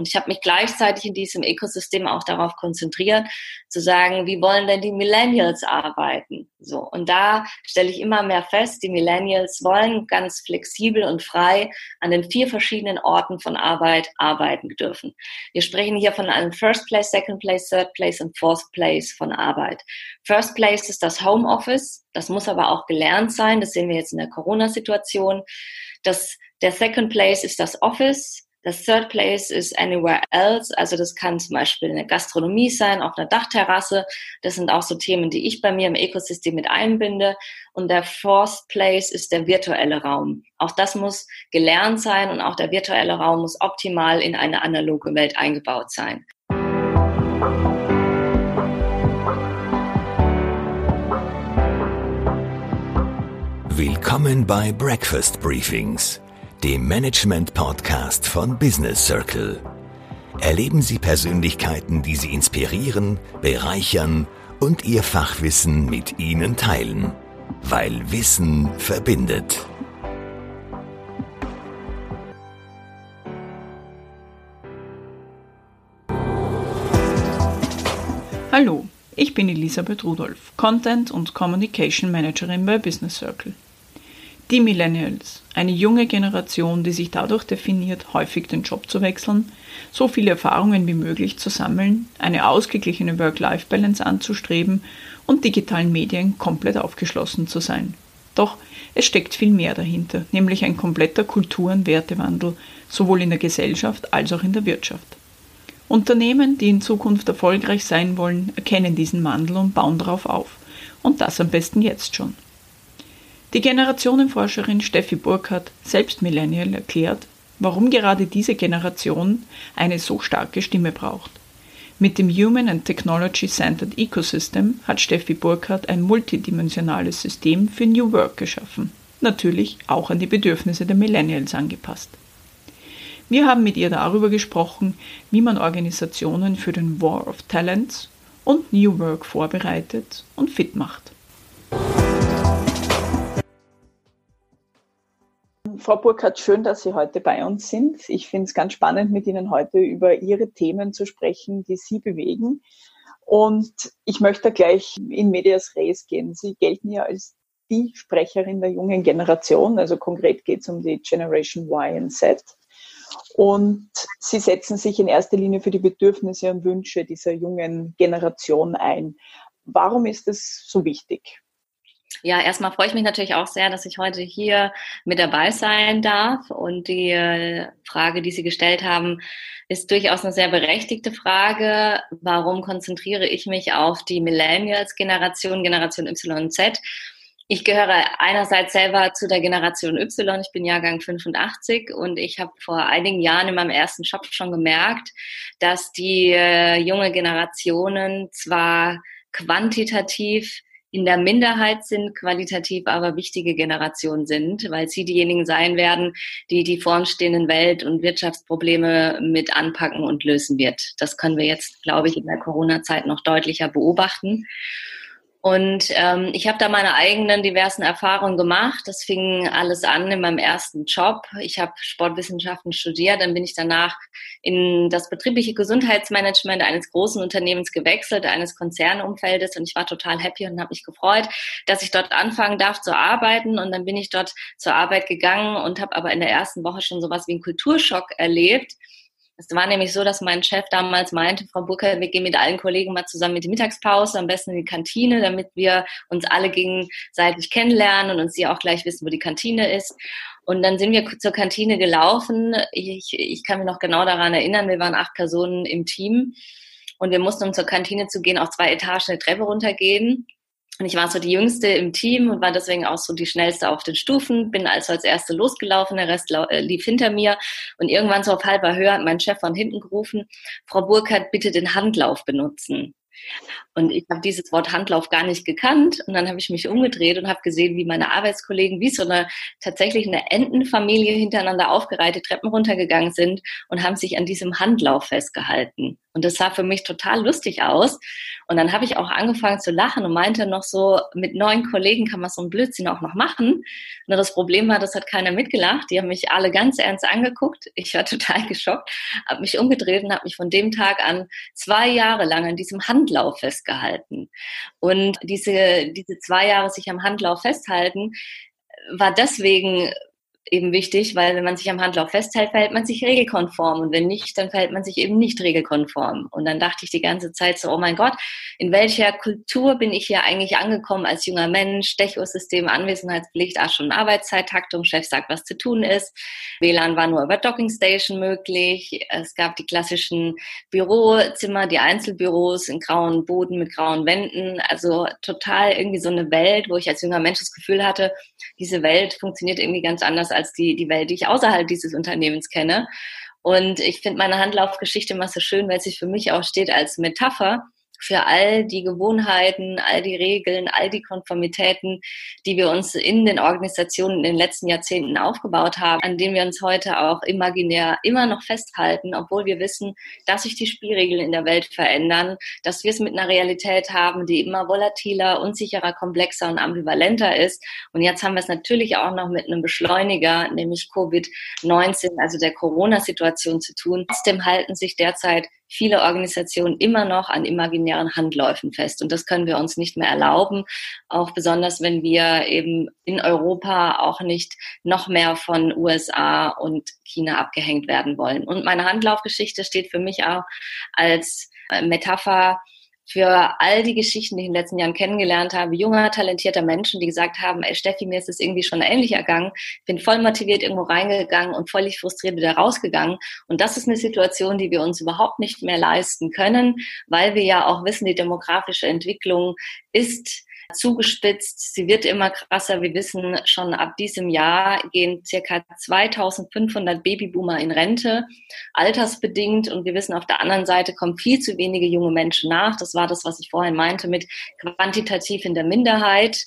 Und ich habe mich gleichzeitig in diesem Ökosystem auch darauf konzentriert, zu sagen, wie wollen denn die Millennials arbeiten? So. Und da stelle ich immer mehr fest, die Millennials wollen ganz flexibel und frei an den vier verschiedenen Orten von Arbeit arbeiten dürfen. Wir sprechen hier von einem First Place, Second Place, Third Place und Fourth Place von Arbeit. First Place ist das Homeoffice. Das muss aber auch gelernt sein. Das sehen wir jetzt in der Corona-Situation. Das, der Second Place ist das Office. Das Third Place ist Anywhere Else. Also das kann zum Beispiel eine Gastronomie sein, auf einer Dachterrasse. Das sind auch so Themen, die ich bei mir im Ökosystem mit einbinde. Und der Fourth Place ist der virtuelle Raum. Auch das muss gelernt sein und auch der virtuelle Raum muss optimal in eine analoge Welt eingebaut sein. Willkommen bei Breakfast Briefings, dem Management-Podcast von Business Circle. Erleben Sie Persönlichkeiten, die Sie inspirieren, bereichern und Ihr Fachwissen mit Ihnen teilen. Weil Wissen verbindet. Hallo, ich bin Elisabeth Rudolph, Content und Communication Managerin bei Business Circle. Die Millennials, eine junge Generation, die sich dadurch definiert, häufig den Job zu wechseln, so viele Erfahrungen wie möglich zu sammeln, eine ausgeglichene Work-Life-Balance anzustreben und digitalen Medien komplett aufgeschlossen zu sein. Doch es steckt viel mehr dahinter, nämlich ein kompletter Kultur- und Wertewandel, sowohl in der Gesellschaft als auch in der Wirtschaft. Unternehmen, die in Zukunft erfolgreich sein wollen, erkennen diesen Wandel und bauen darauf auf. Und das am besten jetzt schon. Die Generationenforscherin Steffi Burkhardt, selbst Millennial, erklärt, warum gerade diese Generation eine so starke Stimme braucht. Mit dem Human and Technology Centered Ecosystem hat Steffi Burkhardt ein multidimensionales System für New Work geschaffen, natürlich auch an die Bedürfnisse der Millennials angepasst. Wir haben mit ihr darüber gesprochen, wie man Organisationen für den War of Talents und New Work vorbereitet und fit macht. Frau Burkhardt, schön, dass Sie heute bei uns sind. Ich finde es ganz spannend, mit Ihnen heute über Ihre Themen zu sprechen, die Sie bewegen. Und ich möchte gleich in Medias Res gehen. Sie gelten ja als die Sprecherin der jungen Generation. Also konkret geht es um die Generation Y und Z. Und Sie setzen sich in erster Linie für die Bedürfnisse und Wünsche dieser jungen Generation ein. Warum ist es so wichtig? Ja, erstmal freue ich mich natürlich auch sehr, dass ich heute hier mit dabei sein darf. Und die äh, Frage, die Sie gestellt haben, ist durchaus eine sehr berechtigte Frage. Warum konzentriere ich mich auf die Millennials-Generation, Generation Y und Z? Ich gehöre einerseits selber zu der Generation Y. Ich bin Jahrgang 85 und ich habe vor einigen Jahren in meinem ersten Job schon gemerkt, dass die äh, junge Generationen zwar quantitativ in der Minderheit sind, qualitativ aber wichtige Generationen sind, weil sie diejenigen sein werden, die die vor Welt- und Wirtschaftsprobleme mit anpacken und lösen wird. Das können wir jetzt, glaube ich, in der Corona-Zeit noch deutlicher beobachten. Und ähm, ich habe da meine eigenen diversen Erfahrungen gemacht. Das fing alles an in meinem ersten Job. Ich habe Sportwissenschaften studiert, dann bin ich danach in das betriebliche Gesundheitsmanagement eines großen Unternehmens gewechselt, eines Konzernumfeldes und ich war total happy und habe mich gefreut, dass ich dort anfangen darf zu arbeiten. Und dann bin ich dort zur Arbeit gegangen und habe aber in der ersten Woche schon sowas wie einen Kulturschock erlebt es war nämlich so, dass mein Chef damals meinte, Frau Burkhardt, wir gehen mit allen Kollegen mal zusammen mit die Mittagspause, am besten in die Kantine, damit wir uns alle gegenseitig kennenlernen und uns sie auch gleich wissen, wo die Kantine ist. Und dann sind wir zur Kantine gelaufen. Ich, ich kann mich noch genau daran erinnern, wir waren acht Personen im Team und wir mussten, um zur Kantine zu gehen, auch zwei Etagen eine Treppe runtergehen. Und ich war so die Jüngste im Team und war deswegen auch so die Schnellste auf den Stufen, bin also als Erste losgelaufen, der Rest äh, lief hinter mir. Und irgendwann so auf halber Höhe hat mein Chef von hinten gerufen, Frau Burkhardt, bitte den Handlauf benutzen. Und ich habe dieses Wort Handlauf gar nicht gekannt. Und dann habe ich mich umgedreht und habe gesehen, wie meine Arbeitskollegen wie so eine tatsächlich eine Entenfamilie hintereinander aufgereiht Treppen runtergegangen sind und haben sich an diesem Handlauf festgehalten. Und das sah für mich total lustig aus. Und dann habe ich auch angefangen zu lachen und meinte noch so, mit neun Kollegen kann man so einen Blödsinn auch noch machen. Nur das Problem war, das hat keiner mitgelacht. Die haben mich alle ganz ernst angeguckt. Ich war total geschockt, habe mich umgedreht und habe mich von dem Tag an zwei Jahre lang an diesem Handlauf festgehalten. Und diese, diese zwei Jahre sich am Handlauf festhalten, war deswegen eben wichtig, weil wenn man sich am Handlauf festhält, verhält man sich regelkonform und wenn nicht, dann verhält man sich eben nicht regelkonform. Und dann dachte ich die ganze Zeit so, oh mein Gott, in welcher Kultur bin ich hier eigentlich angekommen als junger Mensch? Stechursystem, Anwesenheitspflicht, Ach schon Arbeitszeittaktung, Chef sagt, was zu tun ist. WLAN war nur über Dockingstation möglich. Es gab die klassischen Bürozimmer, die Einzelbüros in grauen Boden mit grauen Wänden. Also total irgendwie so eine Welt, wo ich als junger Mensch das Gefühl hatte, diese Welt funktioniert irgendwie ganz anders als die, die Welt, die ich außerhalb dieses Unternehmens kenne. Und ich finde meine Handlaufgeschichte immer so schön, weil sie für mich auch steht als Metapher für all die Gewohnheiten, all die Regeln, all die Konformitäten, die wir uns in den Organisationen in den letzten Jahrzehnten aufgebaut haben, an denen wir uns heute auch imaginär immer noch festhalten, obwohl wir wissen, dass sich die Spielregeln in der Welt verändern, dass wir es mit einer Realität haben, die immer volatiler, unsicherer, komplexer und ambivalenter ist. Und jetzt haben wir es natürlich auch noch mit einem Beschleuniger, nämlich Covid-19, also der Corona-Situation zu tun. Trotzdem halten sich derzeit viele Organisationen immer noch an imaginären Handläufen fest. Und das können wir uns nicht mehr erlauben, auch besonders wenn wir eben in Europa auch nicht noch mehr von USA und China abgehängt werden wollen. Und meine Handlaufgeschichte steht für mich auch als Metapher für all die Geschichten, die ich in den letzten Jahren kennengelernt habe, junger, talentierter Menschen, die gesagt haben, ey Steffi, mir ist es irgendwie schon ähnlich ergangen, bin voll motiviert irgendwo reingegangen und völlig frustriert wieder rausgegangen. Und das ist eine Situation, die wir uns überhaupt nicht mehr leisten können, weil wir ja auch wissen, die demografische Entwicklung ist zugespitzt. Sie wird immer krasser. Wir wissen schon ab diesem Jahr gehen circa 2500 Babyboomer in Rente, altersbedingt. Und wir wissen auf der anderen Seite kommen viel zu wenige junge Menschen nach. Das war das, was ich vorhin meinte mit quantitativ in der Minderheit.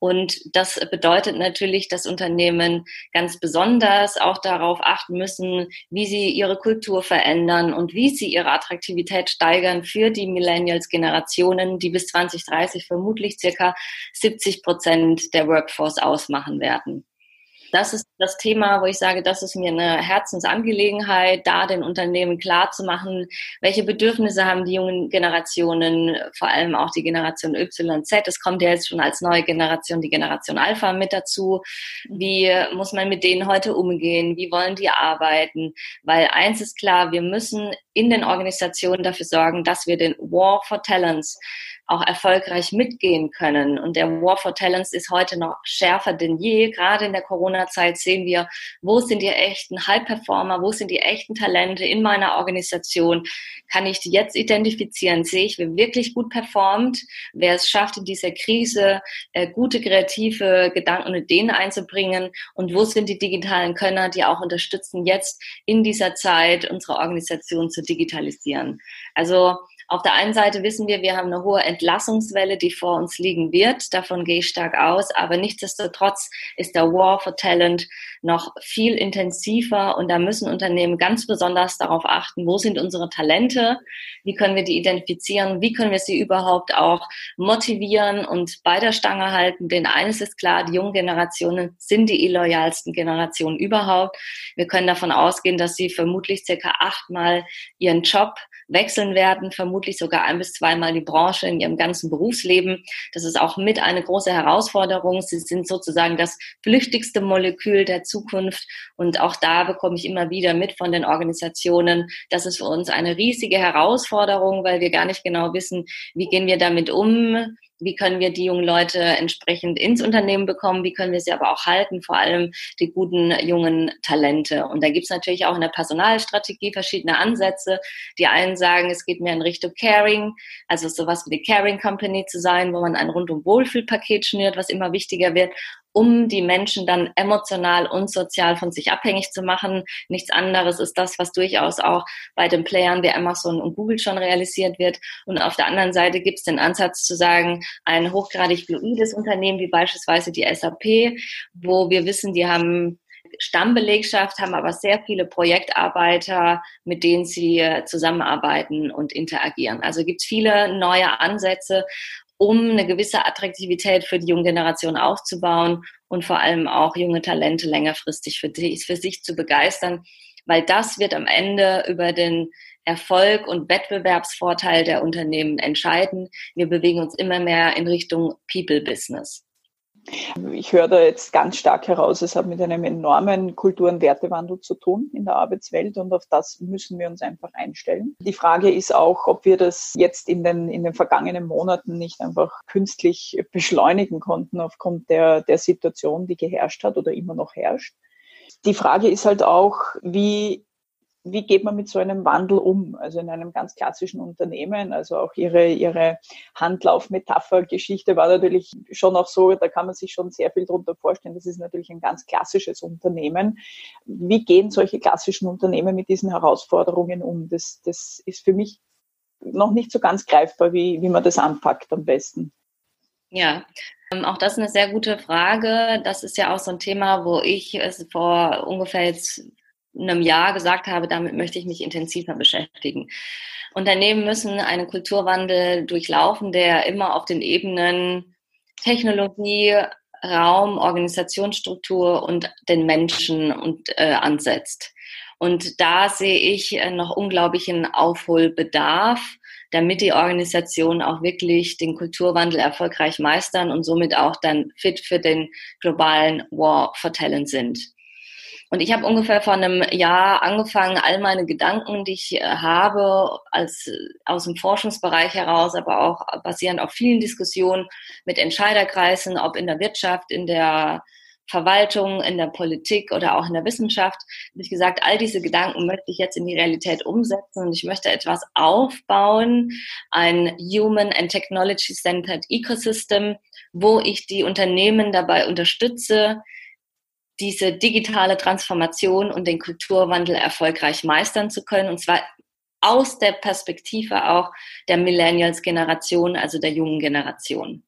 Und das bedeutet natürlich, dass Unternehmen ganz besonders auch darauf achten müssen, wie sie ihre Kultur verändern und wie sie ihre Attraktivität steigern für die Millennials-Generationen, die bis 2030 vermutlich circa 70 Prozent der Workforce ausmachen werden das ist das Thema, wo ich sage, das ist mir eine Herzensangelegenheit, da den Unternehmen klar zu machen, welche Bedürfnisse haben die jungen Generationen, vor allem auch die Generation Y, Z. Es kommt ja jetzt schon als neue Generation die Generation Alpha mit dazu. Wie muss man mit denen heute umgehen? Wie wollen die arbeiten? Weil eins ist klar, wir müssen in den Organisationen dafür sorgen, dass wir den War for Talents auch erfolgreich mitgehen können. Und der War for Talents ist heute noch schärfer denn je. Gerade in der Corona-Zeit sehen wir, wo sind die echten High-Performer, wo sind die echten Talente in meiner Organisation? Kann ich die jetzt identifizieren? Sehe ich, wer wirklich gut performt, wer es schafft, in dieser Krise äh, gute kreative Gedanken und Ideen einzubringen? Und wo sind die digitalen Könner, die auch unterstützen, jetzt in dieser Zeit unsere Organisation zu digitalisieren? Also auf der einen Seite wissen wir, wir haben eine hohe Entlassungswelle, die vor uns liegen wird. Davon gehe ich stark aus. Aber nichtsdestotrotz ist der War for Talent noch viel intensiver und da müssen Unternehmen ganz besonders darauf achten, wo sind unsere Talente, wie können wir die identifizieren, wie können wir sie überhaupt auch motivieren und bei der Stange halten. Denn eines ist klar, die jungen Generationen sind die illoyalsten Generationen überhaupt. Wir können davon ausgehen, dass sie vermutlich circa achtmal ihren Job wechseln werden, vermutlich sogar ein bis zweimal die Branche in ihrem ganzen Berufsleben. Das ist auch mit eine große Herausforderung. Sie sind sozusagen das flüchtigste Molekül der Zukunft. Und auch da bekomme ich immer wieder mit von den Organisationen, das ist für uns eine riesige Herausforderung, weil wir gar nicht genau wissen, wie gehen wir damit um, wie können wir die jungen Leute entsprechend ins Unternehmen bekommen, wie können wir sie aber auch halten, vor allem die guten jungen Talente. Und da gibt es natürlich auch in der Personalstrategie verschiedene Ansätze. Die einen sagen, es geht mehr in Richtung Caring, also sowas wie die Caring Company zu sein, wo man ein rundum Wohlfühlpaket schnürt, was immer wichtiger wird um die Menschen dann emotional und sozial von sich abhängig zu machen. Nichts anderes ist das, was durchaus auch bei den Playern wie Amazon und Google schon realisiert wird. Und auf der anderen Seite gibt es den Ansatz zu sagen, ein hochgradig fluides Unternehmen wie beispielsweise die SAP, wo wir wissen, die haben Stammbelegschaft, haben aber sehr viele Projektarbeiter, mit denen sie zusammenarbeiten und interagieren. Also gibt es viele neue Ansätze, um eine gewisse Attraktivität für die junge Generation aufzubauen und vor allem auch junge Talente längerfristig für, die, für sich zu begeistern, weil das wird am Ende über den Erfolg und Wettbewerbsvorteil der Unternehmen entscheiden. Wir bewegen uns immer mehr in Richtung People Business. Ich höre da jetzt ganz stark heraus, es hat mit einem enormen Kultur- und Wertewandel zu tun in der Arbeitswelt und auf das müssen wir uns einfach einstellen. Die Frage ist auch, ob wir das jetzt in den, in den vergangenen Monaten nicht einfach künstlich beschleunigen konnten aufgrund der, der Situation, die geherrscht hat oder immer noch herrscht. Die Frage ist halt auch, wie wie geht man mit so einem Wandel um? Also in einem ganz klassischen Unternehmen, also auch ihre, ihre Handlauf-Metapher-Geschichte war natürlich schon auch so, da kann man sich schon sehr viel darunter vorstellen. Das ist natürlich ein ganz klassisches Unternehmen. Wie gehen solche klassischen Unternehmen mit diesen Herausforderungen um? Das, das ist für mich noch nicht so ganz greifbar, wie, wie man das anpackt am besten. Ja, ähm, auch das ist eine sehr gute Frage. Das ist ja auch so ein Thema, wo ich es vor ungefähr jetzt einem Jahr gesagt habe, damit möchte ich mich intensiver beschäftigen. Unternehmen müssen einen Kulturwandel durchlaufen, der immer auf den Ebenen Technologie, Raum, Organisationsstruktur und den Menschen und, äh, ansetzt. Und da sehe ich äh, noch unglaublichen Aufholbedarf, damit die Organisationen auch wirklich den Kulturwandel erfolgreich meistern und somit auch dann fit für den globalen War for Talent sind. Und ich habe ungefähr vor einem Jahr angefangen, all meine Gedanken, die ich äh, habe, als aus dem Forschungsbereich heraus, aber auch basierend auf vielen Diskussionen mit Entscheiderkreisen, ob in der Wirtschaft, in der Verwaltung, in der Politik oder auch in der Wissenschaft, habe ich gesagt, all diese Gedanken möchte ich jetzt in die Realität umsetzen und ich möchte etwas aufbauen, ein Human and Technology Centered Ecosystem, wo ich die Unternehmen dabei unterstütze, diese digitale Transformation und den Kulturwandel erfolgreich meistern zu können. Und zwar aus der Perspektive auch der Millennials-Generation, also der jungen Generation.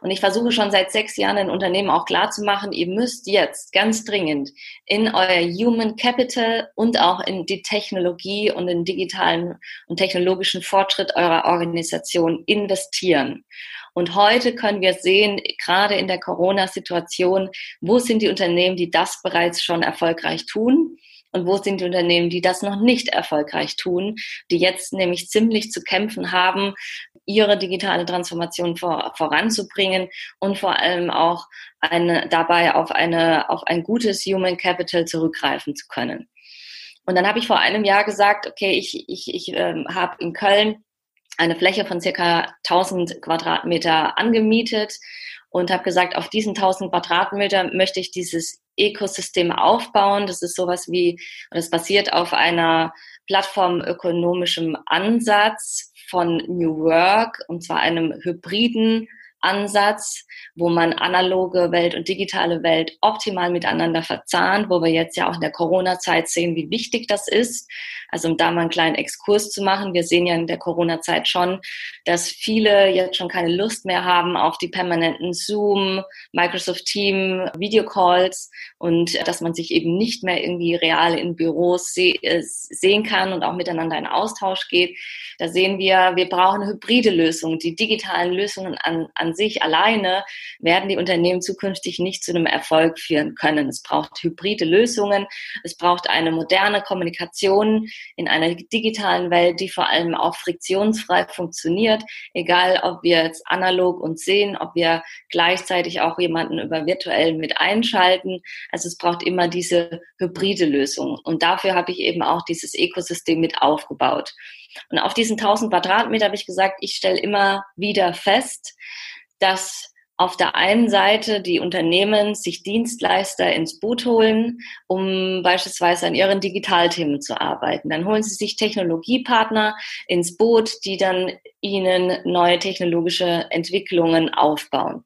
Und ich versuche schon seit sechs Jahren den Unternehmen auch klarzumachen, ihr müsst jetzt ganz dringend in euer Human Capital und auch in die Technologie und den digitalen und technologischen Fortschritt eurer Organisation investieren. Und heute können wir sehen, gerade in der Corona-Situation, wo sind die Unternehmen, die das bereits schon erfolgreich tun? Und wo sind die Unternehmen, die das noch nicht erfolgreich tun, die jetzt nämlich ziemlich zu kämpfen haben, ihre digitale Transformation vor, voranzubringen und vor allem auch eine, dabei auf, eine, auf ein gutes Human Capital zurückgreifen zu können. Und dann habe ich vor einem Jahr gesagt, okay, ich, ich, ich ähm, habe in Köln eine Fläche von circa 1000 Quadratmeter angemietet und habe gesagt, auf diesen 1000 Quadratmeter möchte ich dieses Ökosystem aufbauen. Das ist sowas wie, das basiert auf einer plattformökonomischem Ansatz von New Work und zwar einem hybriden Ansatz, wo man analoge Welt und digitale Welt optimal miteinander verzahnt, wo wir jetzt ja auch in der Corona-Zeit sehen, wie wichtig das ist. Also um da mal einen kleinen Exkurs zu machen, wir sehen ja in der Corona-Zeit schon, dass viele jetzt schon keine Lust mehr haben auf die permanenten Zoom, Microsoft Team, Videocalls und dass man sich eben nicht mehr irgendwie real in Büros äh, sehen kann und auch miteinander in Austausch geht. Da sehen wir, wir brauchen hybride Lösungen. Die digitalen Lösungen an, an sich alleine werden die Unternehmen zukünftig nicht zu einem Erfolg führen können. Es braucht hybride Lösungen. Es braucht eine moderne Kommunikation in einer digitalen Welt, die vor allem auch friktionsfrei funktioniert, egal ob wir jetzt analog uns sehen, ob wir gleichzeitig auch jemanden über virtuell mit einschalten. Also es braucht immer diese hybride Lösung. Und dafür habe ich eben auch dieses Ökosystem mit aufgebaut. Und auf diesen 1000 Quadratmeter habe ich gesagt, ich stelle immer wieder fest, dass auf der einen Seite die Unternehmen sich Dienstleister ins Boot holen, um beispielsweise an ihren Digitalthemen zu arbeiten. Dann holen sie sich Technologiepartner ins Boot, die dann ihnen neue technologische Entwicklungen aufbauen.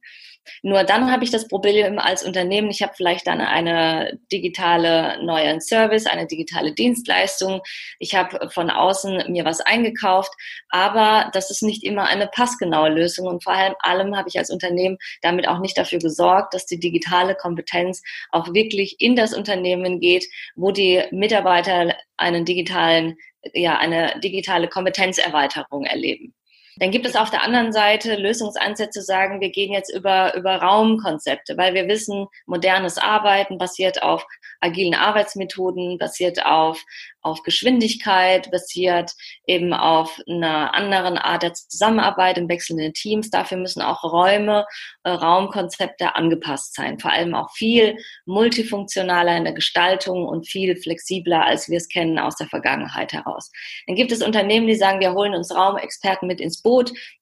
Nur dann habe ich das Problem als Unternehmen, ich habe vielleicht dann eine digitale neuen Service, eine digitale Dienstleistung, ich habe von außen mir was eingekauft, aber das ist nicht immer eine passgenaue Lösung und vor allem allem habe ich als Unternehmen damit auch nicht dafür gesorgt, dass die digitale Kompetenz auch wirklich in das Unternehmen geht, wo die Mitarbeiter einen digitalen, ja, eine digitale Kompetenzerweiterung erleben. Dann gibt es auf der anderen Seite Lösungsansätze, zu sagen, wir gehen jetzt über, über Raumkonzepte, weil wir wissen, modernes Arbeiten basiert auf agilen Arbeitsmethoden, basiert auf auf Geschwindigkeit, basiert eben auf einer anderen Art der Zusammenarbeit in wechselnden Teams. Dafür müssen auch Räume, äh, Raumkonzepte angepasst sein. Vor allem auch viel multifunktionaler in der Gestaltung und viel flexibler, als wir es kennen aus der Vergangenheit heraus. Dann gibt es Unternehmen, die sagen, wir holen uns Raumexperten mit ins Boot.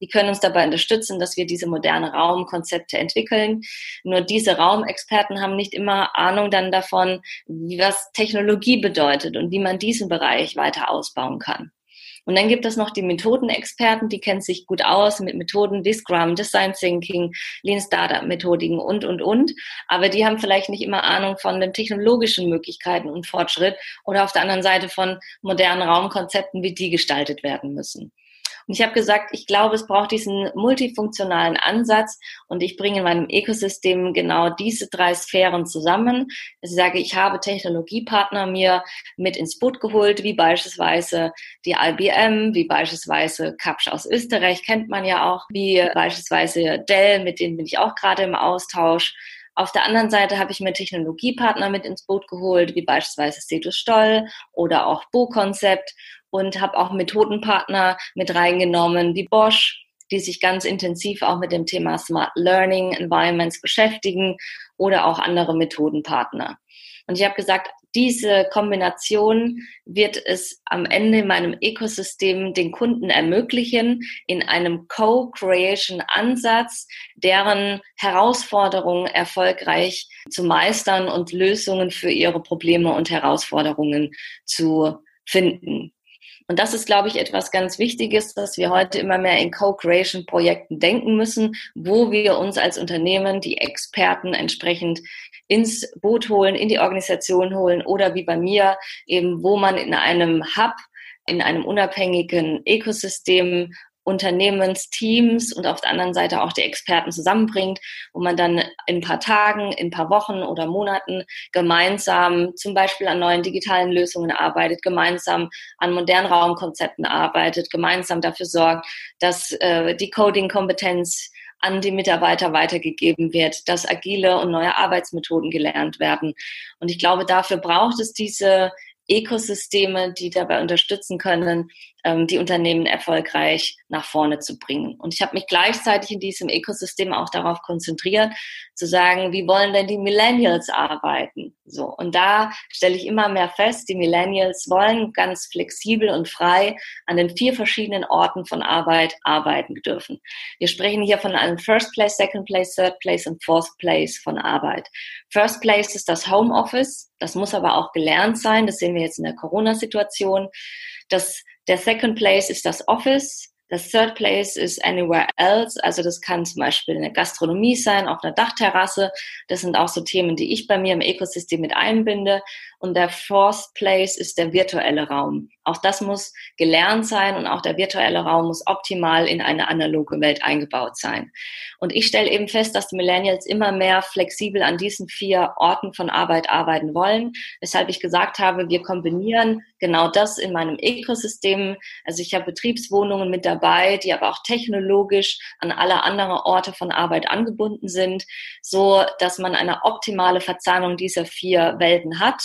Die können uns dabei unterstützen, dass wir diese moderne Raumkonzepte entwickeln. Nur diese Raumexperten haben nicht immer Ahnung dann davon, was Technologie bedeutet und wie man die diesen Bereich weiter ausbauen kann. Und dann gibt es noch die Methodenexperten, die kennen sich gut aus mit Methoden wie Scrum, Design Thinking, Lean Startup Methodiken und, und, und. Aber die haben vielleicht nicht immer Ahnung von den technologischen Möglichkeiten und Fortschritt oder auf der anderen Seite von modernen Raumkonzepten, wie die gestaltet werden müssen. Und ich habe gesagt, ich glaube, es braucht diesen multifunktionalen Ansatz und ich bringe in meinem Ökosystem genau diese drei Sphären zusammen. Ich sage, ich habe Technologiepartner mir mit ins Boot geholt, wie beispielsweise die IBM, wie beispielsweise Kapsch aus Österreich, kennt man ja auch, wie beispielsweise Dell, mit denen bin ich auch gerade im Austausch. Auf der anderen Seite habe ich mir Technologiepartner mit ins Boot geholt, wie beispielsweise Status Stoll oder auch Bo-Konzept und habe auch Methodenpartner mit reingenommen, wie Bosch, die sich ganz intensiv auch mit dem Thema Smart Learning Environments beschäftigen oder auch andere Methodenpartner. Und ich habe gesagt, diese Kombination wird es am Ende in meinem Ökosystem den Kunden ermöglichen, in einem Co-Creation-Ansatz deren Herausforderungen erfolgreich zu meistern und Lösungen für ihre Probleme und Herausforderungen zu finden. Und das ist, glaube ich, etwas ganz Wichtiges, dass wir heute immer mehr in Co-Creation-Projekten denken müssen, wo wir uns als Unternehmen die Experten entsprechend ins Boot holen, in die Organisation holen oder wie bei mir eben, wo man in einem Hub in einem unabhängigen Ökosystem Unternehmensteams und auf der anderen Seite auch die Experten zusammenbringt, wo man dann in ein paar Tagen, in ein paar Wochen oder Monaten gemeinsam zum Beispiel an neuen digitalen Lösungen arbeitet, gemeinsam an modernen Raumkonzepten arbeitet, gemeinsam dafür sorgt, dass äh, die Coding-Kompetenz an die Mitarbeiter weitergegeben wird, dass agile und neue Arbeitsmethoden gelernt werden. Und ich glaube, dafür braucht es diese Ökosysteme, die dabei unterstützen können, die Unternehmen erfolgreich nach vorne zu bringen. Und ich habe mich gleichzeitig in diesem Ökosystem auch darauf konzentriert, zu sagen, wie wollen denn die Millennials arbeiten? So. Und da stelle ich immer mehr fest, die Millennials wollen ganz flexibel und frei an den vier verschiedenen Orten von Arbeit arbeiten dürfen. Wir sprechen hier von einem First Place, Second Place, Third Place und Fourth Place von Arbeit. First Place ist das Homeoffice. Das muss aber auch gelernt sein. Das sehen wir jetzt in der Corona-Situation. Das der Second Place ist das Office. Das Third Place ist Anywhere Else. Also das kann zum Beispiel eine Gastronomie sein, auf einer Dachterrasse. Das sind auch so Themen, die ich bei mir im Ökosystem mit einbinde. Und der Fourth Place ist der virtuelle Raum. Auch das muss gelernt sein und auch der virtuelle Raum muss optimal in eine analoge Welt eingebaut sein. Und ich stelle eben fest, dass die Millennials immer mehr flexibel an diesen vier Orten von Arbeit arbeiten wollen, weshalb ich gesagt habe, wir kombinieren genau das in meinem Ökosystem. Also ich habe Betriebswohnungen mit dabei, die aber auch technologisch an alle anderen Orte von Arbeit angebunden sind, so dass man eine optimale Verzahnung dieser vier Welten hat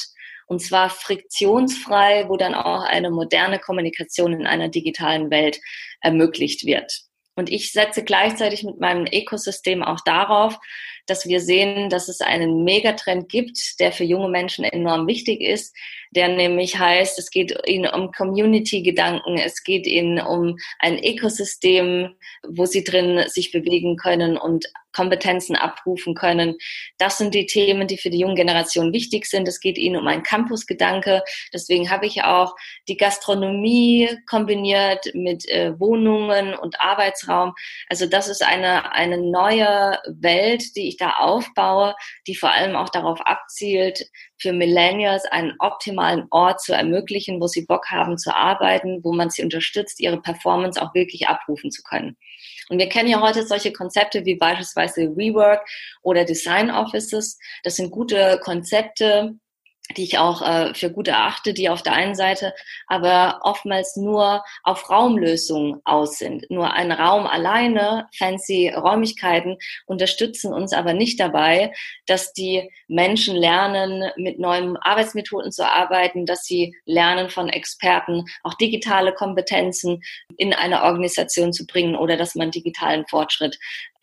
und zwar friktionsfrei, wo dann auch eine moderne Kommunikation in einer digitalen Welt ermöglicht wird. Und ich setze gleichzeitig mit meinem Ökosystem auch darauf, dass wir sehen, dass es einen Megatrend gibt, der für junge Menschen enorm wichtig ist, der nämlich heißt, es geht ihnen um Community-Gedanken, es geht ihnen um ein Ökosystem, wo sie drin sich bewegen können und Kompetenzen abrufen können. Das sind die Themen, die für die junge Generation wichtig sind. Es geht ihnen um einen Campusgedanke. Deswegen habe ich auch die Gastronomie kombiniert mit äh, Wohnungen und Arbeitsraum. Also das ist eine, eine neue Welt, die ich da aufbaue, die vor allem auch darauf abzielt, für Millennials einen optimalen Ort zu ermöglichen, wo sie Bock haben zu arbeiten, wo man sie unterstützt, ihre Performance auch wirklich abrufen zu können. Und wir kennen ja heute solche Konzepte wie beispielsweise WeWork oder Design Offices. Das sind gute Konzepte, die ich auch äh, für gut erachte, die auf der einen Seite aber oftmals nur auf Raumlösungen aus sind. Nur ein Raum alleine, fancy Räumlichkeiten unterstützen uns aber nicht dabei, dass die Menschen lernen, mit neuen Arbeitsmethoden zu arbeiten, dass sie lernen von Experten, auch digitale Kompetenzen in eine Organisation zu bringen oder dass man digitalen Fortschritt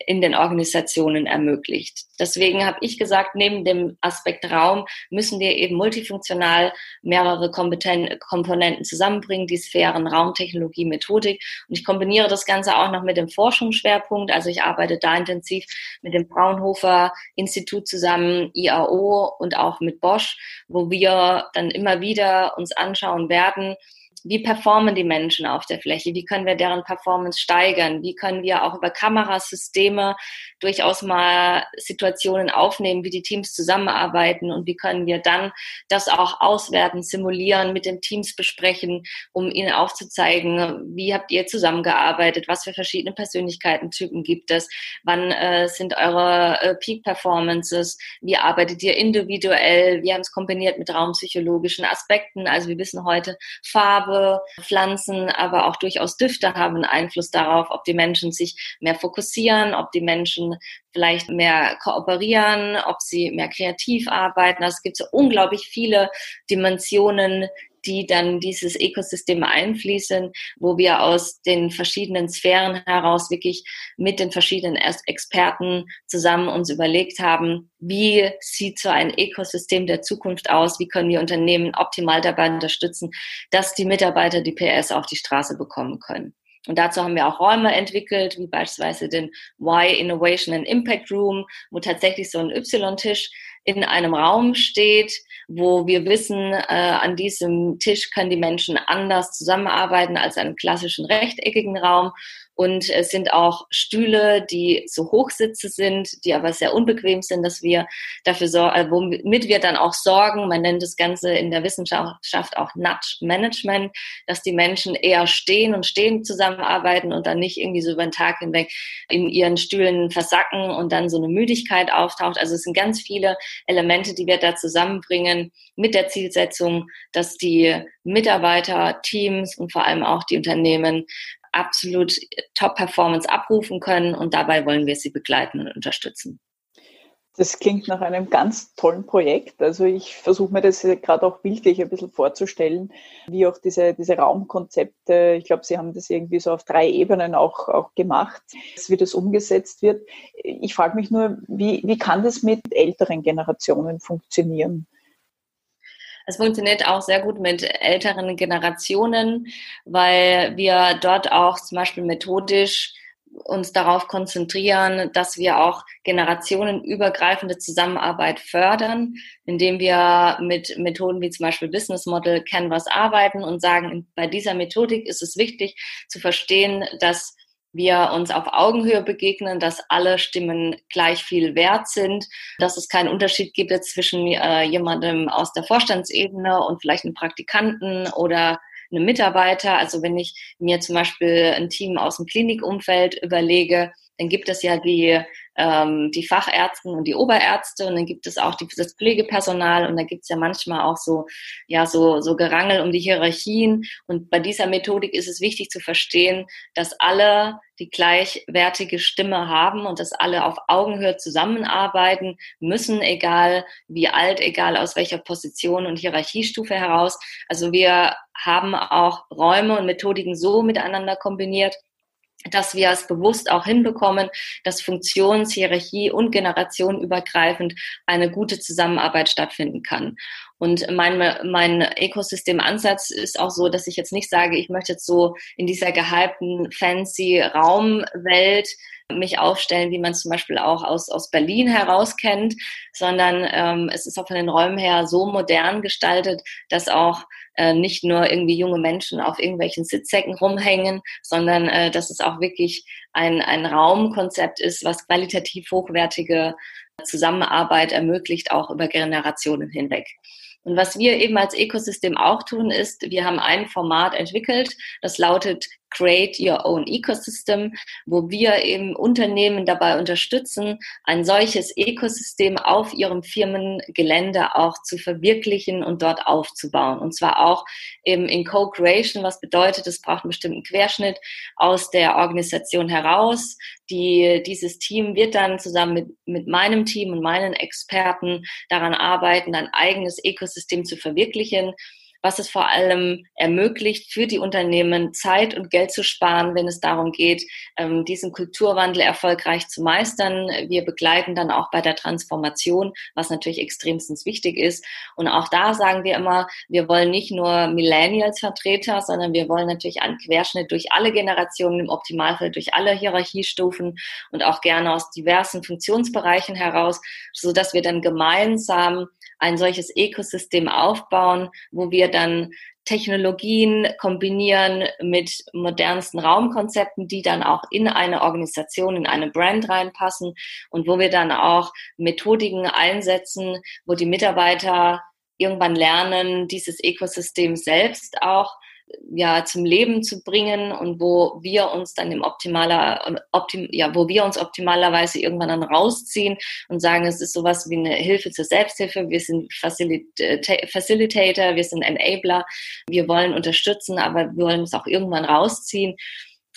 in den Organisationen ermöglicht. Deswegen habe ich gesagt, neben dem Aspekt Raum müssen wir eben multifunktional mehrere Kompeten Komponenten zusammenbringen, die Sphären Raumtechnologie, Methodik. Und ich kombiniere das Ganze auch noch mit dem Forschungsschwerpunkt. Also ich arbeite da intensiv mit dem Fraunhofer Institut zusammen, IAO und auch mit Bosch, wo wir dann immer wieder uns anschauen werden, wie performen die Menschen auf der Fläche, wie können wir deren Performance steigern, wie können wir auch über Kamerasysteme durchaus mal Situationen aufnehmen, wie die Teams zusammenarbeiten? Und wie können wir dann das auch auswerten, simulieren, mit den Teams besprechen, um ihnen aufzuzeigen, wie habt ihr zusammengearbeitet, was für verschiedene Persönlichkeitentypen gibt es, wann äh, sind eure äh, Peak-Performances, wie arbeitet ihr individuell, wir haben es kombiniert mit raumpsychologischen Aspekten, also wir wissen heute Farbe, Farbe, Pflanzen, aber auch durchaus Düfte haben Einfluss darauf, ob die Menschen sich mehr fokussieren, ob die Menschen vielleicht mehr kooperieren, ob sie mehr kreativ arbeiten. Also es gibt so unglaublich viele Dimensionen, die dann dieses Ökosystem einfließen, wo wir aus den verschiedenen Sphären heraus wirklich mit den verschiedenen Experten zusammen uns überlegt haben, wie sieht so ein Ökosystem der Zukunft aus, wie können wir Unternehmen optimal dabei unterstützen, dass die Mitarbeiter die PS auf die Straße bekommen können. Und dazu haben wir auch Räume entwickelt, wie beispielsweise den Y Innovation and Impact Room, wo tatsächlich so ein Y-Tisch in einem Raum steht, wo wir wissen, äh, an diesem Tisch können die Menschen anders zusammenarbeiten als einem klassischen rechteckigen Raum. Und es sind auch Stühle, die so Hochsitze sind, die aber sehr unbequem sind, dass wir dafür sorgen, äh, womit wir dann auch sorgen, man nennt das Ganze in der Wissenschaft auch Nudge Management, dass die Menschen eher stehen und stehen zusammenarbeiten und dann nicht irgendwie so über den Tag hinweg in ihren Stühlen versacken und dann so eine Müdigkeit auftaucht. Also es sind ganz viele Elemente, die wir da zusammenbringen mit der Zielsetzung, dass die Mitarbeiter, Teams und vor allem auch die Unternehmen absolut Top-Performance abrufen können und dabei wollen wir sie begleiten und unterstützen. Das klingt nach einem ganz tollen Projekt. Also ich versuche mir das gerade auch bildlich ein bisschen vorzustellen, wie auch diese, diese Raumkonzepte, ich glaube, Sie haben das irgendwie so auf drei Ebenen auch, auch gemacht, wie das umgesetzt wird. Ich frage mich nur, wie, wie kann das mit älteren Generationen funktionieren? Es funktioniert auch sehr gut mit älteren Generationen, weil wir dort auch zum Beispiel methodisch uns darauf konzentrieren, dass wir auch generationenübergreifende Zusammenarbeit fördern, indem wir mit Methoden wie zum Beispiel Business Model Canvas arbeiten und sagen, bei dieser Methodik ist es wichtig zu verstehen, dass wir uns auf Augenhöhe begegnen, dass alle Stimmen gleich viel wert sind, dass es keinen Unterschied gibt zwischen äh, jemandem aus der Vorstandsebene und vielleicht einem Praktikanten oder einem Mitarbeiter. Also wenn ich mir zum Beispiel ein Team aus dem Klinikumfeld überlege, dann gibt es ja die ähm, die Fachärzte und die Oberärzte und dann gibt es auch die, das Pflegepersonal und da gibt es ja manchmal auch so, ja, so, so Gerangel um die Hierarchien. Und bei dieser Methodik ist es wichtig zu verstehen, dass alle die gleichwertige Stimme haben und dass alle auf Augenhöhe zusammenarbeiten müssen, egal wie alt, egal aus welcher Position und Hierarchiestufe heraus. Also wir haben auch Räume und Methodiken so miteinander kombiniert, dass wir es bewusst auch hinbekommen, dass Funktions-, Hierarchie- und Generationenübergreifend eine gute Zusammenarbeit stattfinden kann. Und mein, mein Ökosystemansatz ist auch so, dass ich jetzt nicht sage, ich möchte jetzt so in dieser gehypten, fancy Raumwelt mich aufstellen, wie man zum Beispiel auch aus, aus Berlin heraus kennt, sondern ähm, es ist auch von den Räumen her so modern gestaltet, dass auch äh, nicht nur irgendwie junge Menschen auf irgendwelchen Sitzsäcken rumhängen, sondern äh, dass es auch wirklich ein, ein Raumkonzept ist, was qualitativ hochwertige Zusammenarbeit ermöglicht, auch über Generationen hinweg. Und was wir eben als Ökosystem auch tun, ist, wir haben ein Format entwickelt, das lautet Create Your Own Ecosystem, wo wir eben Unternehmen dabei unterstützen, ein solches Ökosystem auf ihrem Firmengelände auch zu verwirklichen und dort aufzubauen. Und zwar auch eben in Co-Creation, was bedeutet, es braucht einen bestimmten Querschnitt aus der Organisation heraus. Die, dieses Team wird dann zusammen mit, mit meinem Team und meinen Experten daran arbeiten, ein eigenes Ökosystem zu verwirklichen was es vor allem ermöglicht, für die Unternehmen Zeit und Geld zu sparen, wenn es darum geht, ähm, diesen Kulturwandel erfolgreich zu meistern. Wir begleiten dann auch bei der Transformation, was natürlich extremstens wichtig ist. Und auch da sagen wir immer, wir wollen nicht nur Millennials-Vertreter, sondern wir wollen natürlich einen Querschnitt durch alle Generationen, im Optimalfall durch alle Hierarchiestufen und auch gerne aus diversen Funktionsbereichen heraus, so dass wir dann gemeinsam ein solches Ökosystem aufbauen, wo wir dann Technologien kombinieren mit modernsten Raumkonzepten, die dann auch in eine Organisation, in eine Brand reinpassen und wo wir dann auch Methodiken einsetzen, wo die Mitarbeiter irgendwann lernen, dieses Ökosystem selbst auch ja zum Leben zu bringen und wo wir uns dann im optimaler optim, ja wo wir uns optimalerweise irgendwann dann rausziehen und sagen es ist sowas wie eine Hilfe zur Selbsthilfe. Wir sind Facilitator wir sind Enabler. Wir wollen unterstützen aber wir wollen es auch irgendwann rausziehen.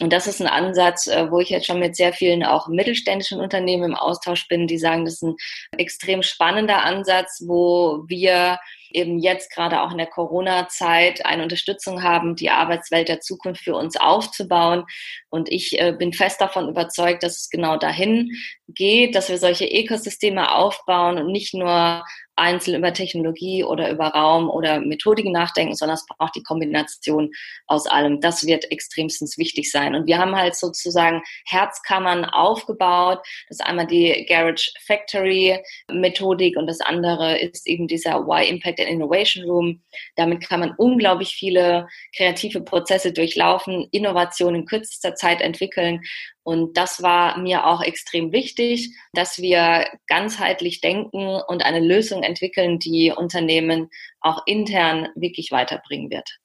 Und das ist ein Ansatz, äh, wo ich jetzt schon mit sehr vielen auch mittelständischen Unternehmen im Austausch bin, die sagen, das ist ein extrem spannender Ansatz, wo wir eben jetzt gerade auch in der Corona-Zeit eine Unterstützung haben, die Arbeitswelt der Zukunft für uns aufzubauen. Und ich äh, bin fest davon überzeugt, dass es genau dahin geht, dass wir solche Ökosysteme aufbauen und nicht nur einzeln über Technologie oder über Raum oder Methodiken nachdenken, sondern es braucht die Kombination aus allem. Das wird extremstens wichtig sein. Und wir haben halt sozusagen Herzkammern aufgebaut. Das ist einmal die Garage Factory Methodik und das andere ist eben dieser Y Impact and Innovation Room. Damit kann man unglaublich viele kreative Prozesse durchlaufen, Innovationen in kürzester Zeit entwickeln und das war mir auch extrem wichtig, dass wir ganzheitlich denken und eine Lösung entwickeln, die Unternehmen auch intern wirklich weiterbringen wird.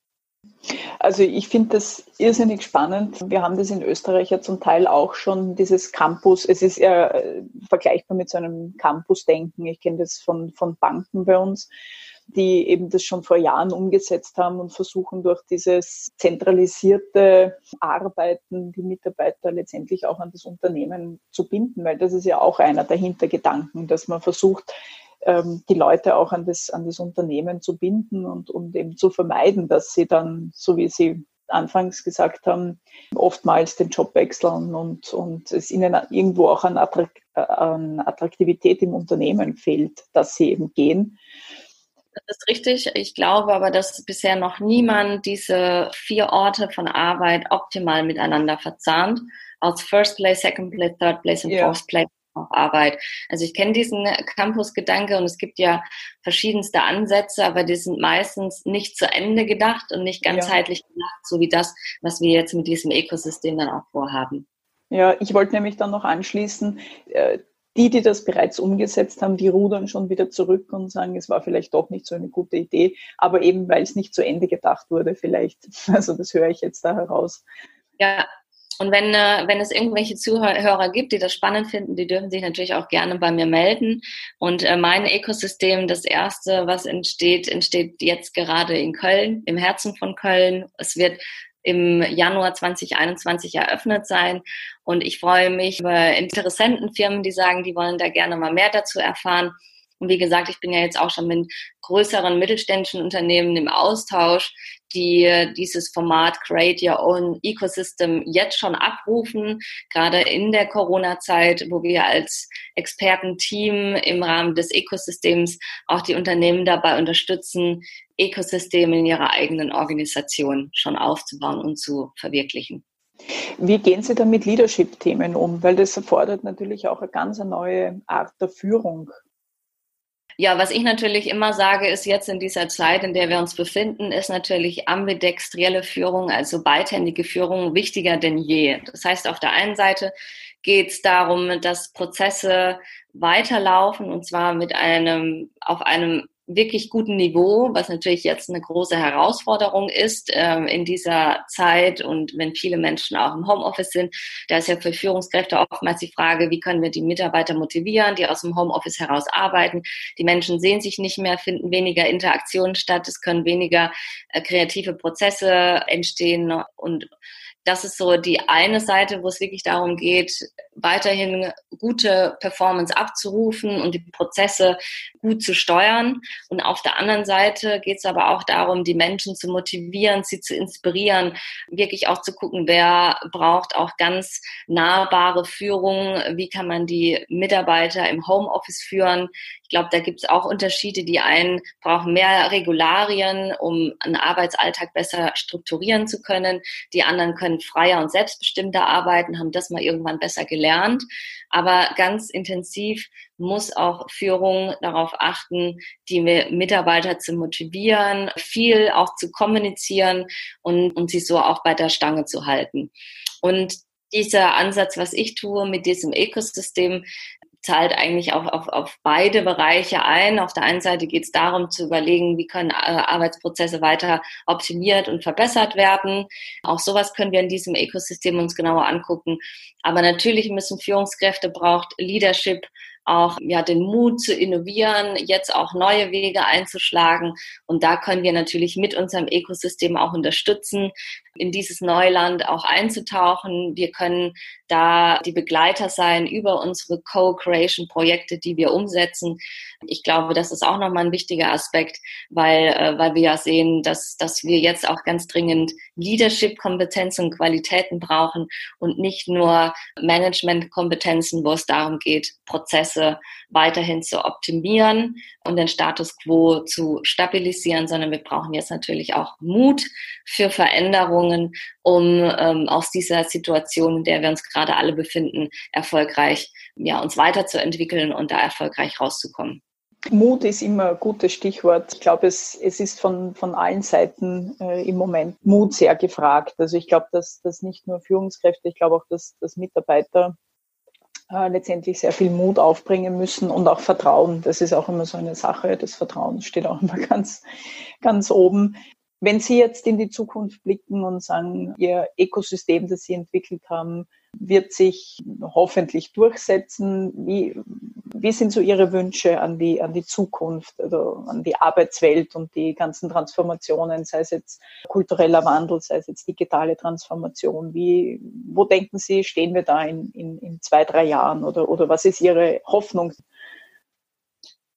Also ich finde das irrsinnig spannend. Wir haben das in Österreich ja zum Teil auch schon, dieses Campus. Es ist ja äh, vergleichbar mit so einem Campus-Denken. Ich kenne das von, von Banken bei uns die eben das schon vor Jahren umgesetzt haben und versuchen durch dieses zentralisierte Arbeiten die Mitarbeiter letztendlich auch an das Unternehmen zu binden, weil das ist ja auch einer der Hintergedanken, dass man versucht, ähm, die Leute auch an das, an das Unternehmen zu binden und, und eben zu vermeiden, dass sie dann, so wie Sie anfangs gesagt haben, oftmals den Job wechseln und, und es ihnen irgendwo auch an, Attraktivität im Unternehmen fehlt, dass sie eben gehen. Das ist richtig. Ich glaube aber, dass bisher noch niemand diese vier Orte von Arbeit optimal miteinander verzahnt. Aus First Place, Second Place, Third Place und yeah. Fourth Place auf Arbeit. Also ich kenne diesen Campus-Gedanke und es gibt ja verschiedenste Ansätze, aber die sind meistens nicht zu Ende gedacht und nicht ganzheitlich ja. gedacht, so wie das, was wir jetzt mit diesem Ökosystem dann auch vorhaben. Ja, ich wollte nämlich dann noch anschließen, äh, die, die das bereits umgesetzt haben, die rudern schon wieder zurück und sagen, es war vielleicht doch nicht so eine gute Idee, aber eben weil es nicht zu Ende gedacht wurde, vielleicht. Also das höre ich jetzt da heraus. Ja, und wenn, äh, wenn es irgendwelche Zuhörer gibt, die das spannend finden, die dürfen sich natürlich auch gerne bei mir melden. Und äh, mein Ökosystem, das erste, was entsteht, entsteht jetzt gerade in Köln, im Herzen von Köln. Es wird im Januar 2021 eröffnet sein. Und ich freue mich über Interessentenfirmen, die sagen, die wollen da gerne mal mehr dazu erfahren. Und wie gesagt, ich bin ja jetzt auch schon mit größeren mittelständischen Unternehmen im Austausch, die dieses Format Create Your Own Ecosystem jetzt schon abrufen, gerade in der Corona-Zeit, wo wir als Expertenteam im Rahmen des Ecosystems auch die Unternehmen dabei unterstützen, Ökosysteme in ihrer eigenen Organisation schon aufzubauen und zu verwirklichen. Wie gehen Sie da mit Leadership-Themen um? Weil das erfordert natürlich auch eine ganz neue Art der Führung. Ja, was ich natürlich immer sage, ist jetzt in dieser Zeit, in der wir uns befinden, ist natürlich ambidextrielle Führung, also beidhändige Führung, wichtiger denn je. Das heißt, auf der einen Seite geht es darum, dass Prozesse weiterlaufen und zwar mit einem, auf einem wirklich guten Niveau, was natürlich jetzt eine große Herausforderung ist äh, in dieser Zeit. Und wenn viele Menschen auch im Homeoffice sind, da ist ja für Führungskräfte oftmals die Frage, wie können wir die Mitarbeiter motivieren, die aus dem Homeoffice heraus arbeiten. Die Menschen sehen sich nicht mehr, finden weniger Interaktionen statt, es können weniger äh, kreative Prozesse entstehen und das ist so die eine Seite, wo es wirklich darum geht, weiterhin gute Performance abzurufen und die Prozesse gut zu steuern. Und auf der anderen Seite geht es aber auch darum, die Menschen zu motivieren, sie zu inspirieren, wirklich auch zu gucken, wer braucht auch ganz nahbare Führung, wie kann man die Mitarbeiter im Homeoffice führen, glaube, da gibt es auch Unterschiede. Die einen brauchen mehr Regularien, um einen Arbeitsalltag besser strukturieren zu können. Die anderen können freier und selbstbestimmter arbeiten, haben das mal irgendwann besser gelernt. Aber ganz intensiv muss auch Führung darauf achten, die Mitarbeiter zu motivieren, viel auch zu kommunizieren und, und sie so auch bei der Stange zu halten. Und dieser Ansatz, was ich tue mit diesem Ökosystem, zahlt eigentlich auch auf, auf beide Bereiche ein. Auf der einen Seite geht es darum zu überlegen, wie können äh, Arbeitsprozesse weiter optimiert und verbessert werden. Auch sowas können wir in diesem Ökosystem uns genauer angucken. Aber natürlich müssen Führungskräfte braucht Leadership auch ja den Mut zu innovieren, jetzt auch neue Wege einzuschlagen. Und da können wir natürlich mit unserem Ökosystem auch unterstützen, in dieses Neuland auch einzutauchen. Wir können da die Begleiter sein über unsere Co-Creation-Projekte, die wir umsetzen. Ich glaube, das ist auch nochmal ein wichtiger Aspekt, weil, äh, weil wir ja sehen, dass, dass wir jetzt auch ganz dringend Leadership-Kompetenzen und Qualitäten brauchen und nicht nur Management-Kompetenzen, wo es darum geht, Prozesse weiterhin zu optimieren und den Status quo zu stabilisieren, sondern wir brauchen jetzt natürlich auch Mut für Veränderungen, um ähm, aus dieser Situation, in der wir uns gerade alle befinden, erfolgreich ja, uns weiterzuentwickeln und da erfolgreich rauszukommen. Mut ist immer ein gutes Stichwort. Ich glaube, es, es ist von, von allen Seiten äh, im Moment Mut sehr gefragt. Also ich glaube, dass, dass nicht nur Führungskräfte, ich glaube auch, dass, dass Mitarbeiter äh, letztendlich sehr viel Mut aufbringen müssen und auch Vertrauen. Das ist auch immer so eine Sache. Das Vertrauen steht auch immer ganz, ganz oben. Wenn Sie jetzt in die Zukunft blicken und sagen, Ihr Ökosystem, das Sie entwickelt haben, wird sich hoffentlich durchsetzen. Wie, wie sind so Ihre Wünsche an die, an die Zukunft, also an die Arbeitswelt und die ganzen Transformationen, sei es jetzt kultureller Wandel, sei es jetzt digitale Transformation? Wie, wo denken Sie, stehen wir da in, in, in zwei, drei Jahren oder, oder was ist Ihre Hoffnung?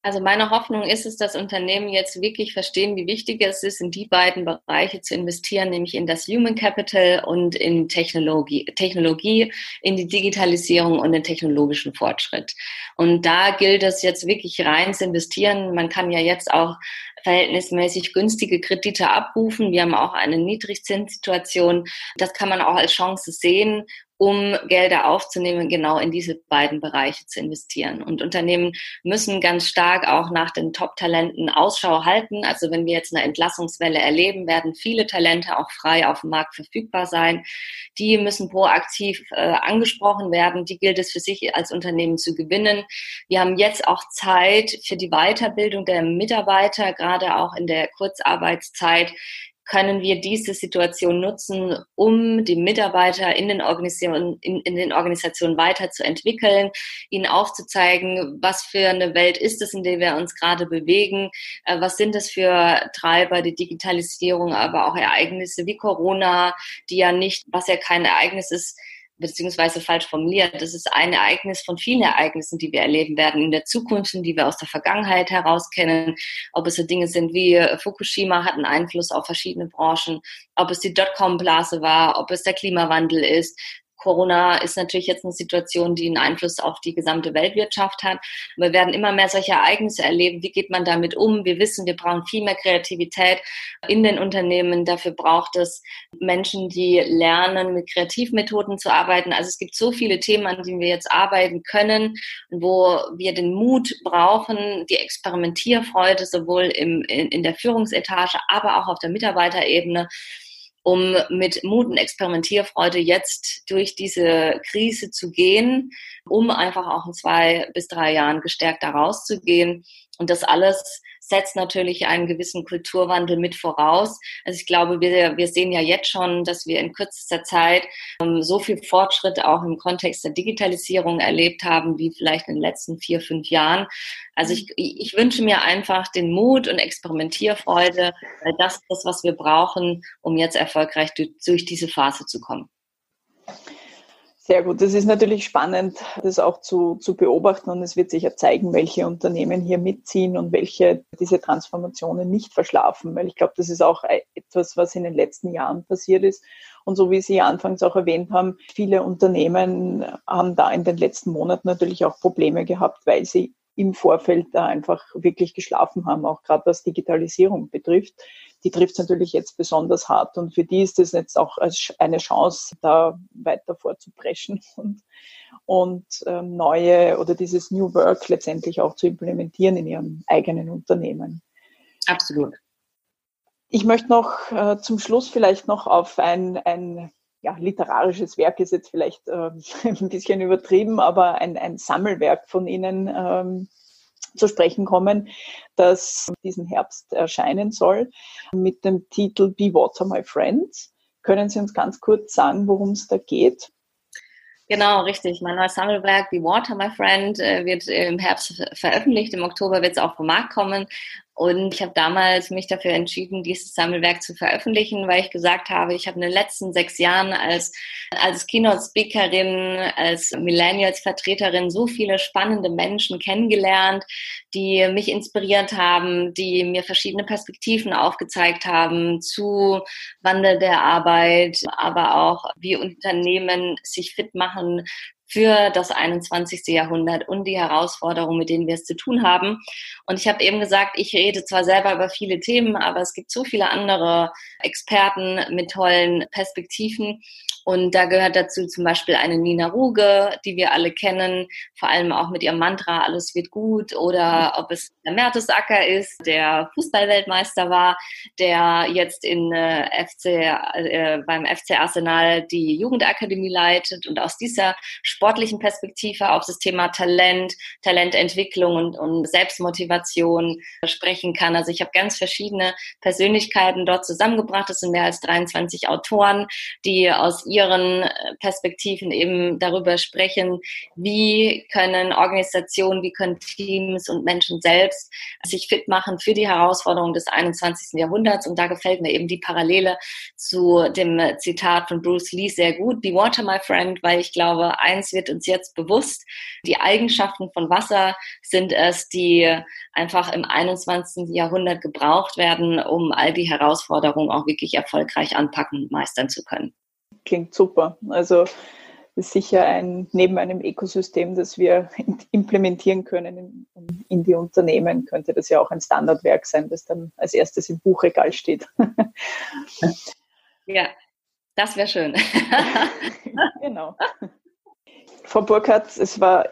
Also meine Hoffnung ist es, dass Unternehmen jetzt wirklich verstehen, wie wichtig es ist, in die beiden Bereiche zu investieren, nämlich in das Human Capital und in Technologie, Technologie, in die Digitalisierung und den technologischen Fortschritt. Und da gilt es jetzt wirklich rein zu investieren. Man kann ja jetzt auch verhältnismäßig günstige Kredite abrufen. Wir haben auch eine Niedrigzinssituation. Das kann man auch als Chance sehen, um Gelder aufzunehmen, genau in diese beiden Bereiche zu investieren. Und Unternehmen müssen ganz stark auch nach den Top-Talenten Ausschau halten. Also wenn wir jetzt eine Entlassungswelle erleben, werden viele Talente auch frei auf dem Markt verfügbar sein. Die müssen proaktiv äh, angesprochen werden. Die gilt es für sich als Unternehmen zu gewinnen. Wir haben jetzt auch Zeit für die Weiterbildung der Mitarbeiter, gerade auch in der Kurzarbeitszeit können wir diese Situation nutzen, um die Mitarbeiter in den Organisationen, in, in den Organisationen weiterzuentwickeln, ihnen aufzuzeigen, was für eine Welt ist es, in der wir uns gerade bewegen, äh, was sind das für Treiber, die Digitalisierung, aber auch Ereignisse wie Corona, die ja nicht, was ja kein Ereignis ist, beziehungsweise falsch formuliert. Das ist ein Ereignis von vielen Ereignissen, die wir erleben werden in der Zukunft und die wir aus der Vergangenheit heraus kennen. Ob es so Dinge sind wie Fukushima hat einen Einfluss auf verschiedene Branchen, ob es die Dotcom-Blase war, ob es der Klimawandel ist, Corona ist natürlich jetzt eine Situation, die einen Einfluss auf die gesamte Weltwirtschaft hat. Wir werden immer mehr solche Ereignisse erleben. Wie geht man damit um? Wir wissen, wir brauchen viel mehr Kreativität in den Unternehmen. Dafür braucht es Menschen, die lernen, mit Kreativmethoden zu arbeiten. Also es gibt so viele Themen, an denen wir jetzt arbeiten können, wo wir den Mut brauchen, die Experimentierfreude sowohl im, in, in der Führungsetage, aber auch auf der Mitarbeiterebene um mit Mut und Experimentierfreude jetzt durch diese Krise zu gehen, um einfach auch in zwei bis drei Jahren gestärkt da rauszugehen. Und das alles setzt natürlich einen gewissen Kulturwandel mit voraus. Also ich glaube, wir, wir sehen ja jetzt schon, dass wir in kürzester Zeit ähm, so viel Fortschritt auch im Kontext der Digitalisierung erlebt haben, wie vielleicht in den letzten vier, fünf Jahren. Also ich, ich wünsche mir einfach den Mut und Experimentierfreude, weil das ist das, was wir brauchen, um jetzt erfolgreich durch, durch diese Phase zu kommen. Sehr gut. Das ist natürlich spannend, das auch zu, zu beobachten und es wird sich ja zeigen, welche Unternehmen hier mitziehen und welche diese Transformationen nicht verschlafen, weil ich glaube, das ist auch etwas, was in den letzten Jahren passiert ist. Und so wie Sie anfangs auch erwähnt haben, viele Unternehmen haben da in den letzten Monaten natürlich auch Probleme gehabt, weil sie im Vorfeld da einfach wirklich geschlafen haben, auch gerade was Digitalisierung betrifft. Die trifft es natürlich jetzt besonders hart und für die ist es jetzt auch eine Chance, da weiter vorzupreschen und, und ähm, neue oder dieses New Work letztendlich auch zu implementieren in ihrem eigenen Unternehmen. Absolut. Ich möchte noch äh, zum Schluss vielleicht noch auf ein, ein ja, literarisches Werk ist jetzt vielleicht äh, ein bisschen übertrieben, aber ein, ein Sammelwerk von Ihnen ähm, zu sprechen kommen, das diesen Herbst erscheinen soll, mit dem Titel Be Water, My Friends. Können Sie uns ganz kurz sagen, worum es da geht? Genau, richtig. Mein neues Sammelwerk, Be Water, My Friend, äh, wird im Herbst veröffentlicht. Im Oktober wird es auch vom Markt kommen. Und ich habe damals mich dafür entschieden, dieses Sammelwerk zu veröffentlichen, weil ich gesagt habe, ich habe in den letzten sechs Jahren als, als Keynote-Speakerin, als Millennials-Vertreterin so viele spannende Menschen kennengelernt, die mich inspiriert haben, die mir verschiedene Perspektiven aufgezeigt haben zu Wandel der Arbeit, aber auch wie Unternehmen sich fit machen für das 21. Jahrhundert und die Herausforderungen, mit denen wir es zu tun haben. Und ich habe eben gesagt, ich rede zwar selber über viele Themen, aber es gibt so viele andere Experten mit tollen Perspektiven. Und da gehört dazu zum Beispiel eine Nina Ruge, die wir alle kennen, vor allem auch mit ihrem Mantra, alles wird gut. Oder ob es der Mertesacker ist, der Fußballweltmeister war, der jetzt in äh, FC, äh, beim FC Arsenal die Jugendakademie leitet und aus dieser sportlichen Perspektive auf das Thema Talent, Talententwicklung und, und Selbstmotivation sprechen kann. Also ich habe ganz verschiedene Persönlichkeiten dort zusammengebracht. Es sind mehr als 23 Autoren, die aus ihren Perspektiven eben darüber sprechen, wie können Organisationen, wie können Teams und Menschen selbst sich fit machen für die Herausforderungen des 21. Jahrhunderts. Und da gefällt mir eben die Parallele zu dem Zitat von Bruce Lee sehr gut. Be water, my friend, weil ich glaube, eins wird uns jetzt bewusst. Die Eigenschaften von Wasser sind es, die einfach im 21. Jahrhundert gebraucht werden, um all die Herausforderungen auch wirklich erfolgreich anpacken und meistern zu können. Klingt super. Also ist sicher ein, neben einem Ökosystem, das wir implementieren können in, in, die Unternehmen, könnte das ja auch ein Standardwerk sein, das dann als erstes im Buchregal steht. Ja, das wäre schön. genau. Frau Burkhardt, es war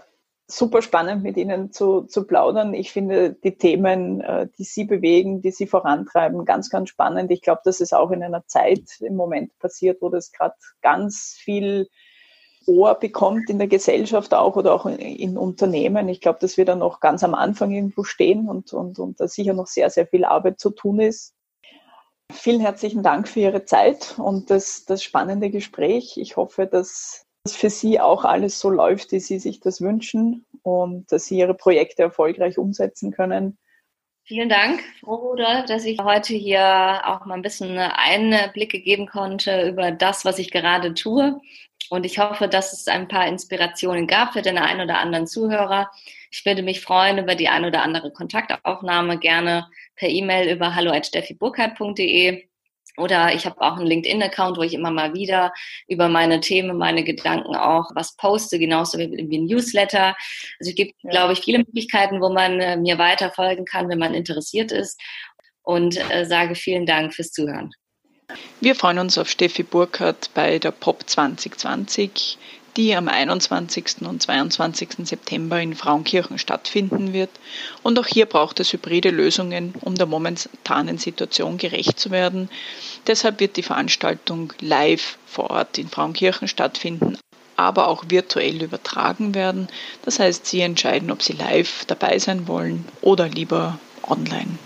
super spannend, mit Ihnen zu, zu plaudern. Ich finde die Themen, äh, die Sie bewegen, die Sie vorantreiben, ganz, ganz spannend. Ich glaube, dass es auch in einer Zeit im Moment passiert, wo das gerade ganz viel Ohr bekommt in der Gesellschaft auch oder auch in, in Unternehmen. Ich glaube, dass wir da noch ganz am Anfang irgendwo stehen und, und, und da sicher noch sehr, sehr viel Arbeit zu tun ist. Vielen herzlichen Dank für Ihre Zeit und das, das spannende Gespräch. Ich hoffe, dass dass für Sie auch alles so läuft, wie Sie sich das wünschen und dass Sie Ihre Projekte erfolgreich umsetzen können. Vielen Dank, Frau Ruder, dass ich heute hier auch mal ein bisschen Einblicke geben konnte über das, was ich gerade tue Und ich hoffe, dass es ein paar Inspirationen gab für den einen oder anderen Zuhörer. Ich würde mich freuen über die ein oder andere Kontaktaufnahme, gerne per E-Mail über hallo@steffiburkhardt.de oder ich habe auch einen LinkedIn-Account, wo ich immer mal wieder über meine Themen, meine Gedanken auch was poste, genauso wie, ein Newsletter. Also es gibt, glaube ich, viele Möglichkeiten, wo man äh, mir weiterfolgen kann, wenn man interessiert ist. Und äh, sage vielen Dank fürs Zuhören. Wir freuen uns auf Steffi Burkhardt bei der POP 2020 die am 21. und 22. September in Frauenkirchen stattfinden wird. Und auch hier braucht es hybride Lösungen, um der momentanen Situation gerecht zu werden. Deshalb wird die Veranstaltung live vor Ort in Frauenkirchen stattfinden, aber auch virtuell übertragen werden. Das heißt, Sie entscheiden, ob Sie live dabei sein wollen oder lieber online.